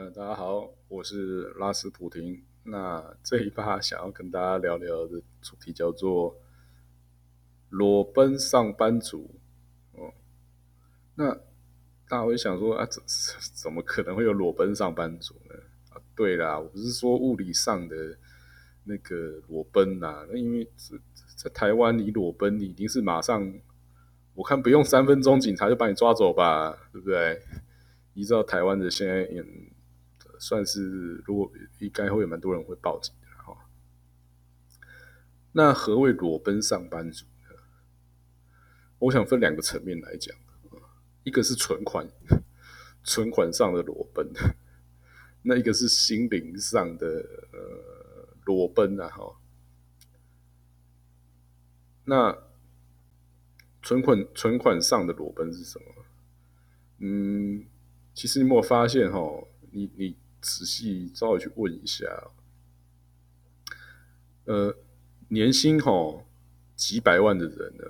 嗯，大家好，我是拉斯普廷。那这一趴想要跟大家聊聊的主题叫做裸奔上班族。哦，那大家会想说啊，怎 怎么可能会有裸奔上班族呢？啊，对啦，我不是说物理上的那个裸奔呐，那因为在在台湾你裸奔，你一定是马上，我看不用三分钟，警察就把你抓走吧，对不对？依照台湾的现在嗯。算是，如果应该会有蛮多人会报警的哈。那何谓裸奔上班族呢？我想分两个层面来讲，一个是存款，存款上的裸奔，那一个是心灵上的呃裸奔啊哈。那存款存款上的裸奔是什么？嗯，其实你有没有发现哈？你你。仔细稍微去问一下，呃，年薪哈几百万的人呢，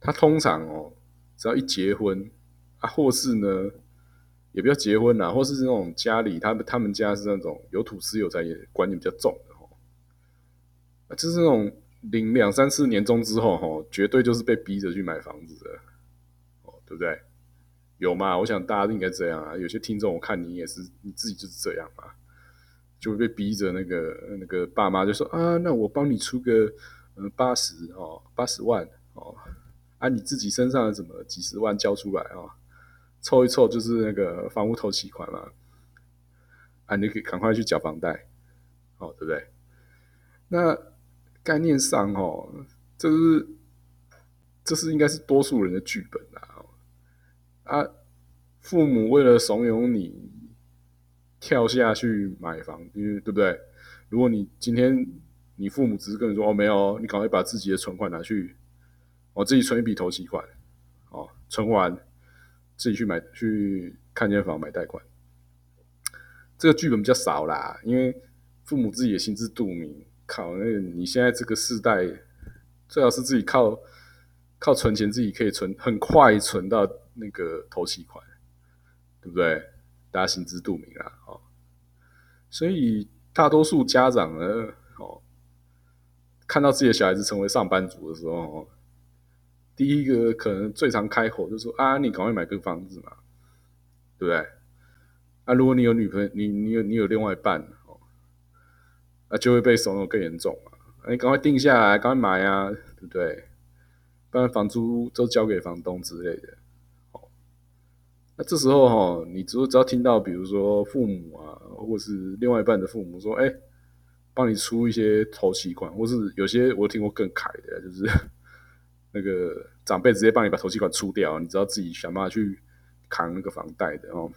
他通常哦，只要一结婚啊，或是呢，也不要结婚啦，或是那种家里他们他们家是那种有土司有财也观念比较重的哈，啊，就是那种领两三次年终之后哈，绝对就是被逼着去买房子的，哦，对不对？有吗？我想大家应该这样啊。有些听众，我看你也是，你自己就是这样嘛，就会被逼着那个那个爸妈就说啊，那我帮你出个呃八十哦，八十万哦，啊你自己身上的怎么几十万交出来啊，凑一凑就是那个房屋头期款嘛，啊你可以赶快去缴房贷，哦对不对？那概念上哦，这是这是应该是多数人的剧本啊。啊，父母为了怂恿你跳下去买房，因为对不对？如果你今天你父母只是跟你说哦没有，你赶快把自己的存款拿去，我自己存一笔投期款，哦，存完自己去买去看间房买贷款，这个剧本比较少啦，因为父母自己也心知肚明，靠，那你现在这个世代最好是自己靠靠存钱，自己可以存很快存到。那个投期款，对不对？大家心知肚明啊，哦，所以大多数家长呢，哦，看到自己的小孩子成为上班族的时候，第一个可能最常开口就说：“啊，你赶快买个房子嘛，对不对？”啊如果你有女朋友，你你有你有另外一半，哦，那就会被怂恿更严重嘛。你赶快定下来，赶快买啊，对不对？不然房租都交给房东之类的。哦那这时候哈，你只只要听到，比如说父母啊，或是另外一半的父母说：“哎，帮你出一些头期款，或是有些我听过更凯的，就是 那个长辈直接帮你把头期款出掉，你只要自己想办法去扛那个房贷的哦。”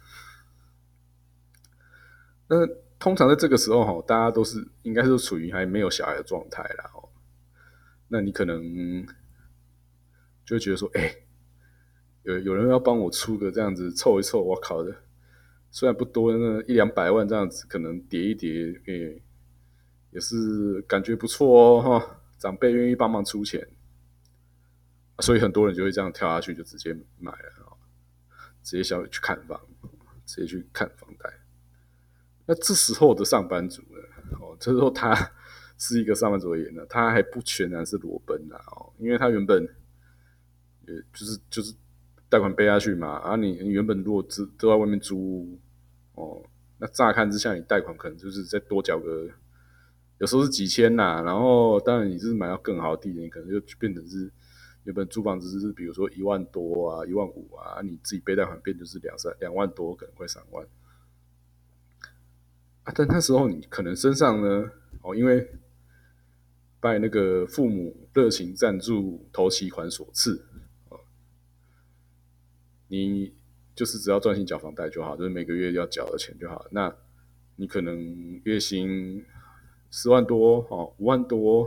那通常在这个时候哈，大家都是应该是处于还没有小孩的状态啦哦。那你可能就觉得说：“哎。”有有人要帮我出个这样子凑一凑，我靠的，虽然不多，那一两百万这样子，可能叠一叠，诶，也是感觉不错哦，哈，长辈愿意帮忙出钱，所以很多人就会这样跳下去，就直接买了，直接想去看房，直接去看房贷。那这时候的上班族呢，哦，这时候他 是一个上班族而言呢，他还不全然是裸奔的哦，因为他原本，呃，就是就是。贷款背下去嘛，啊，你原本如果只都在外面租，哦，那乍看之下你贷款可能就是再多缴个，有时候是几千呐，然后当然你是买到更好的地点，可能就变成是原本租房子是比如说一万多啊，一万五啊，你自己背贷款变就是两三两万多，可能快三万，啊，但那时候你可能身上呢，哦，因为拜那个父母热情赞助投期款所赐。你就是只要专心缴房贷就好，就是每个月要缴的钱就好。那你可能月薪十万多哦，五万多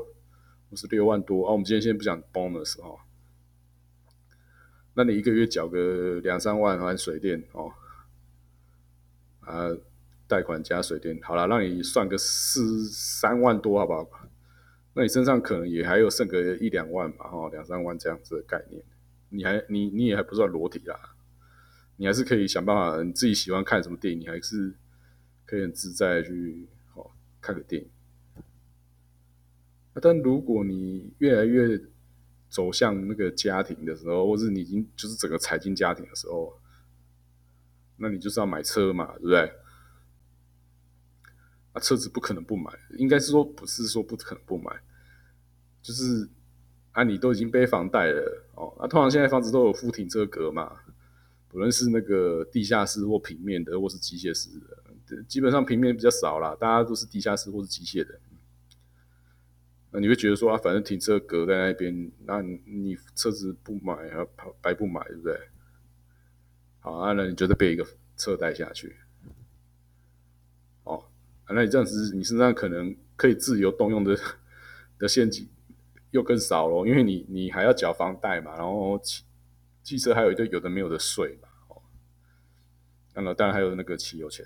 或是六万多啊。我们今天先不讲 bonus 哦，那你一个月缴个两三万还水电哦，啊，贷款加水电，好了，让你算个四三万多好不好？那你身上可能也还有剩个一两万嘛，哈，两三万这样子的概念，你还你你也还不算裸体啦。你还是可以想办法，你自己喜欢看什么电影，你还是可以很自在去哦看个电影。但如果你越来越走向那个家庭的时候，或是你已经就是整个财经家庭的时候，那你就是要买车嘛，对不对？啊，车子不可能不买，应该是说不是说不可能不买，就是啊，你都已经背房贷了哦。那通常现在房子都有附停车格嘛，不论是那个地下室或平面的，或是机械式的，基本上平面比较少啦，大家都是地下室或是机械的。那你会觉得说啊，反正停车格在那边，那你车子不买啊，白不买，对不对？好啊，那你就得背一个车贷下去。哦，那你这样子，你身上可能可以自由动用的 的现金又更少了，因为你你还要缴房贷嘛，然后汽车还有一堆有的没有的税嘛，哦，那么当然还有那个汽油钱，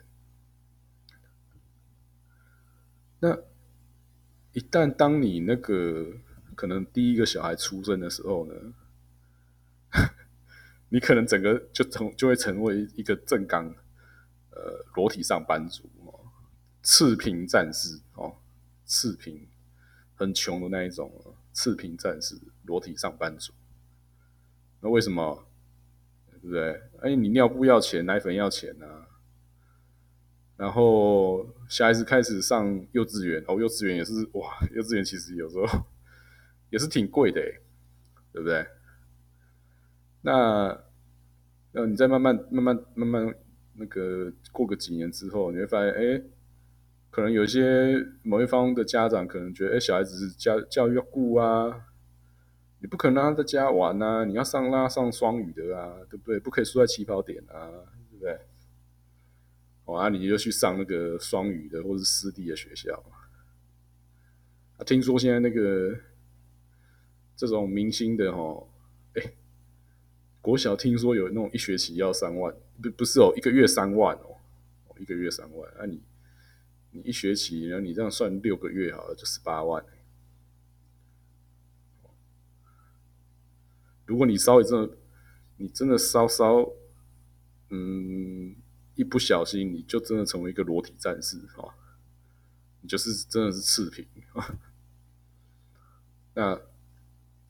那。一旦当你那个可能第一个小孩出生的时候呢，你可能整个就成就会成为一个正刚呃裸体上班族哦，赤贫战士哦，赤贫很穷的那一种赤贫战士裸体上班族。那为什么？对不对？哎，你尿布要钱，奶粉要钱啊。然后小孩子开始上幼稚园，哦，幼稚园也是哇，幼稚园其实有时候也是挺贵的，对不对？那那你再慢慢慢慢慢慢那个过个几年之后，你会发现，哎，可能有些某一方的家长可能觉得，哎，小孩子是教教育要顾啊，你不可能让他在家玩啊，你要上拉上双语的啊，对不对？不可以输在起跑点啊，对不对？啊，你就去上那个双语的或是私立的学校。啊，听说现在那个这种明星的哈，哎，国小听说有那种一学期要三万，不不是哦，一个月三万哦，一个月三万。那你你一学期，然后你这样算六个月好了，就十八万。如果你稍微真的，你真的稍稍，嗯。一不小心，你就真的成为一个裸体战士啊！你就是真的是赤贫啊！那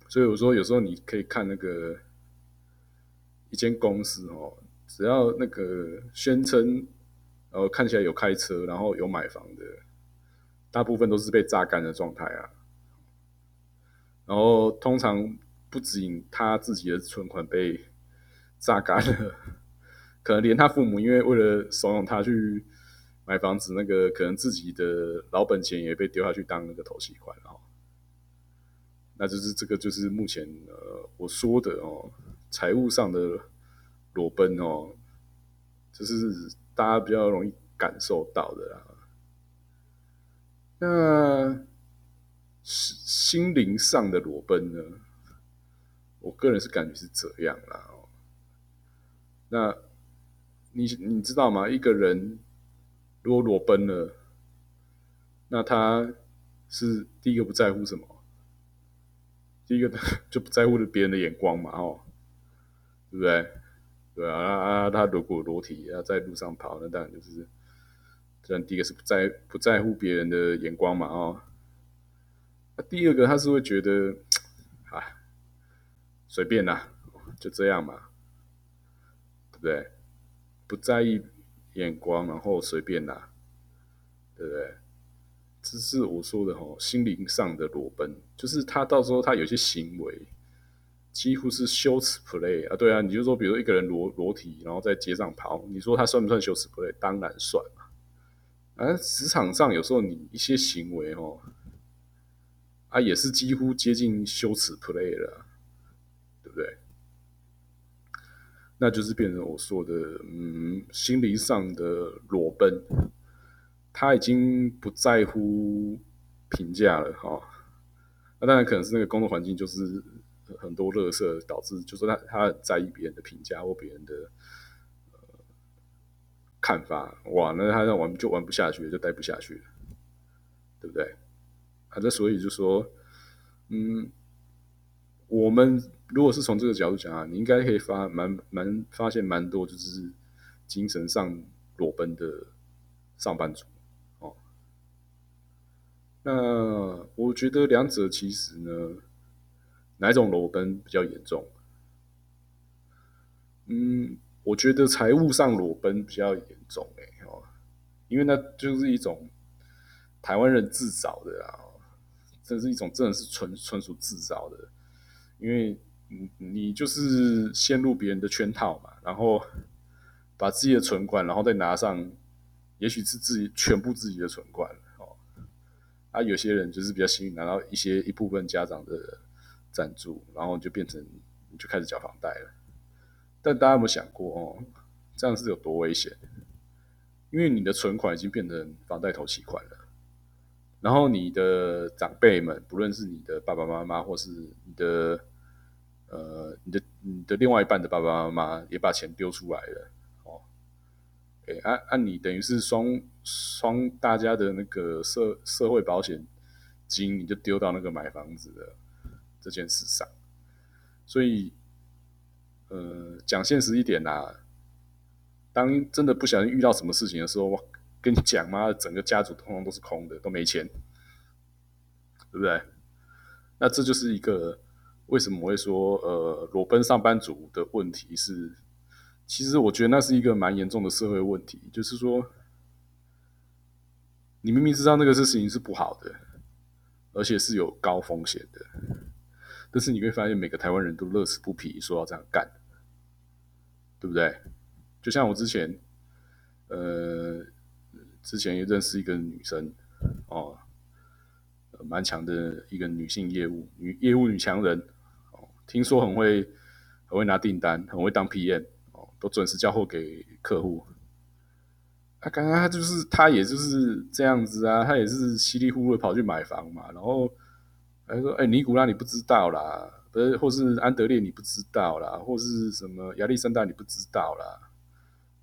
所以我说，有时候你可以看那个一间公司哦，只要那个宣称，然后看起来有开车，然后有买房的，大部分都是被榨干的状态啊。然后通常不仅他自己的存款被榨干了。可能连他父母，因为为了怂恿他去买房子，那个可能自己的老本钱也被丢下去当那个投期款哦。那就是这个，就是目前呃我说的哦，财务上的裸奔哦，就是大家比较容易感受到的啦。那心心灵上的裸奔呢？我个人是感觉是这样啦。那。你你知道吗？一个人如果裸奔了，那他是第一个不在乎什么？第一个就不在乎别人的眼光嘛，哦，对不对？对啊啊！他如果裸体要在路上跑，那当然就是，这样第一个是不在不在乎别人的眼光嘛，哦。那第二个他是会觉得，随便啦，就这样嘛，对不对？不在意眼光，然后随便啦，对不对？这是我说的吼，心灵上的裸奔，就是他到时候他有些行为几乎是羞耻 play 啊，对啊，你就说，比如一个人裸裸体，然后在街上跑，你说他算不算羞耻 play？当然算嘛。而职场上有时候你一些行为哦，啊，也是几乎接近羞耻 play 了，不对？那就是变成我说的，嗯，心灵上的裸奔，他已经不在乎评价了哈。那当然可能是那个工作环境就是很多乐色，导致就说他他很在意别人的评价或别人的呃看法，哇，那他让玩就玩不下去，就待不下去了，对不对？啊，那所以就说，嗯，我们如果是从这个角度讲啊，你应该可以发蛮蛮发现蛮多，就是精神上裸奔的上班族哦。那我觉得两者其实呢，哪一种裸奔比较严重？嗯，我觉得财务上裸奔比较严重哎哦，因为那就是一种台湾人自找的啊，这是一种真的是纯纯属自找的，因为。你你就是陷入别人的圈套嘛，然后把自己的存款，然后再拿上，也许是自己全部自己的存款哦。啊，有些人就是比较幸运，拿到一些一部分家长的赞助，然后就变成你就开始缴房贷了。但大家有没有想过哦，这样是有多危险？因为你的存款已经变成房贷头期款了，然后你的长辈们，不论是你的爸爸妈妈，或是你的。呃，你的你的另外一半的爸爸妈妈也把钱丢出来了，哦，哎，按按你等于是双双大家的那个社社会保险金，你就丢到那个买房子的这件事上，所以，呃，讲现实一点呐，当真的不小心遇到什么事情的时候，我跟你讲嘛，整个家族通通都是空的，都没钱，对不对？那这就是一个。为什么会说呃裸奔上班族的问题是？其实我觉得那是一个蛮严重的社会问题，就是说，你明明知道那个事情是不好的，而且是有高风险的，但是你会发现每个台湾人都乐此不疲，说要这样干，对不对？就像我之前，呃，之前也认识一个女生，哦，蛮强的一个女性业务女业务女强人。听说很会，很会拿订单，很会当 PM 哦，都准时交货给客户。他刚刚他就是他，也就是这样子啊，他也是稀里糊涂跑去买房嘛。然后他说：“哎，尼古拉你不知道啦，不是，或是安德烈你不知道啦，或是什么亚历山大你不知道啦。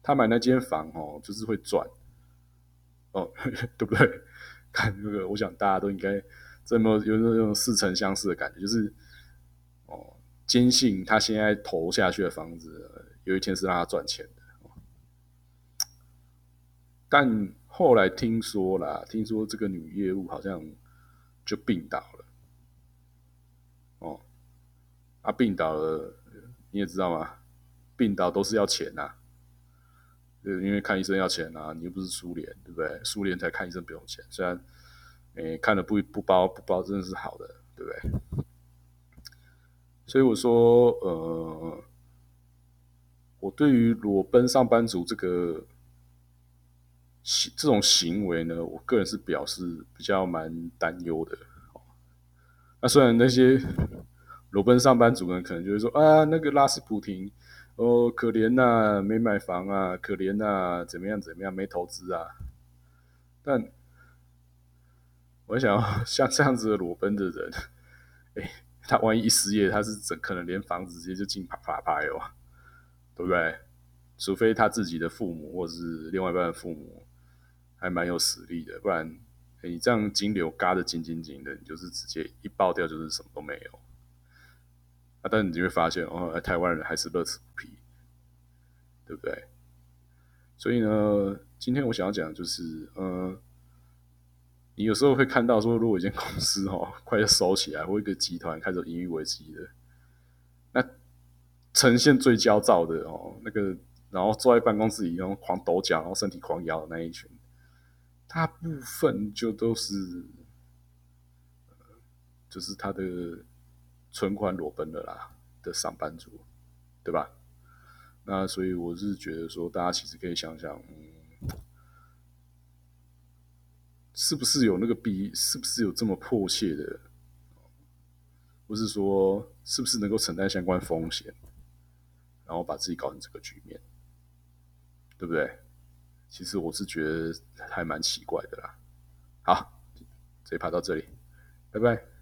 他买那间房哦，就是会赚哦，对不对？看那个，我想大家都应该这么有那种似曾相识的感觉，就是哦。”坚信他现在投下去的房子，有一天是让他赚钱的。但后来听说啦，听说这个女业务好像就病倒了。哦，啊，病倒了，你也知道吗？病倒都是要钱呐，因为看医生要钱呐。你又不是苏联，对不对？苏联才看医生不用钱，虽然，诶，看了不不包不包，真的是好的，对不对？所以我说，呃，我对于裸奔上班族这个行这种行为呢，我个人是表示比较蛮担忧的。那虽然那些 裸奔上班族呢，可能就会说啊，那个拉斯普廷哦，可怜呐，没买房啊，可怜呐，怎么样怎么样，没投资啊。但我想，像这样子的裸奔的人，哎。他万一一失业，他是怎可能连房子直接就进法法拍哦，对不对？除非他自己的父母或者是另外一半的父母还蛮有实力的，不然你这样金流嘎的紧紧紧的，你就是直接一爆掉就是什么都没有。啊，但你就会发现哦，台湾人还是乐此不疲，对不对？所以呢，今天我想要讲的就是，嗯。你有时候会看到说，如果一间公司哦快要收起来，或一个集团开始盈余危机的，那呈现最焦躁的哦，那个然后坐在办公室里然后狂抖脚，然后身体狂摇的那一群，大部分就都是，就是他的存款裸奔的啦的上班族，对吧？那所以我是觉得说，大家其实可以想想，嗯。是不是有那个逼？是不是有这么迫切的？或是说是不是能够承担相关风险，然后把自己搞成这个局面，对不对？其实我是觉得还蛮奇怪的啦。好，这一趴到这里，拜拜。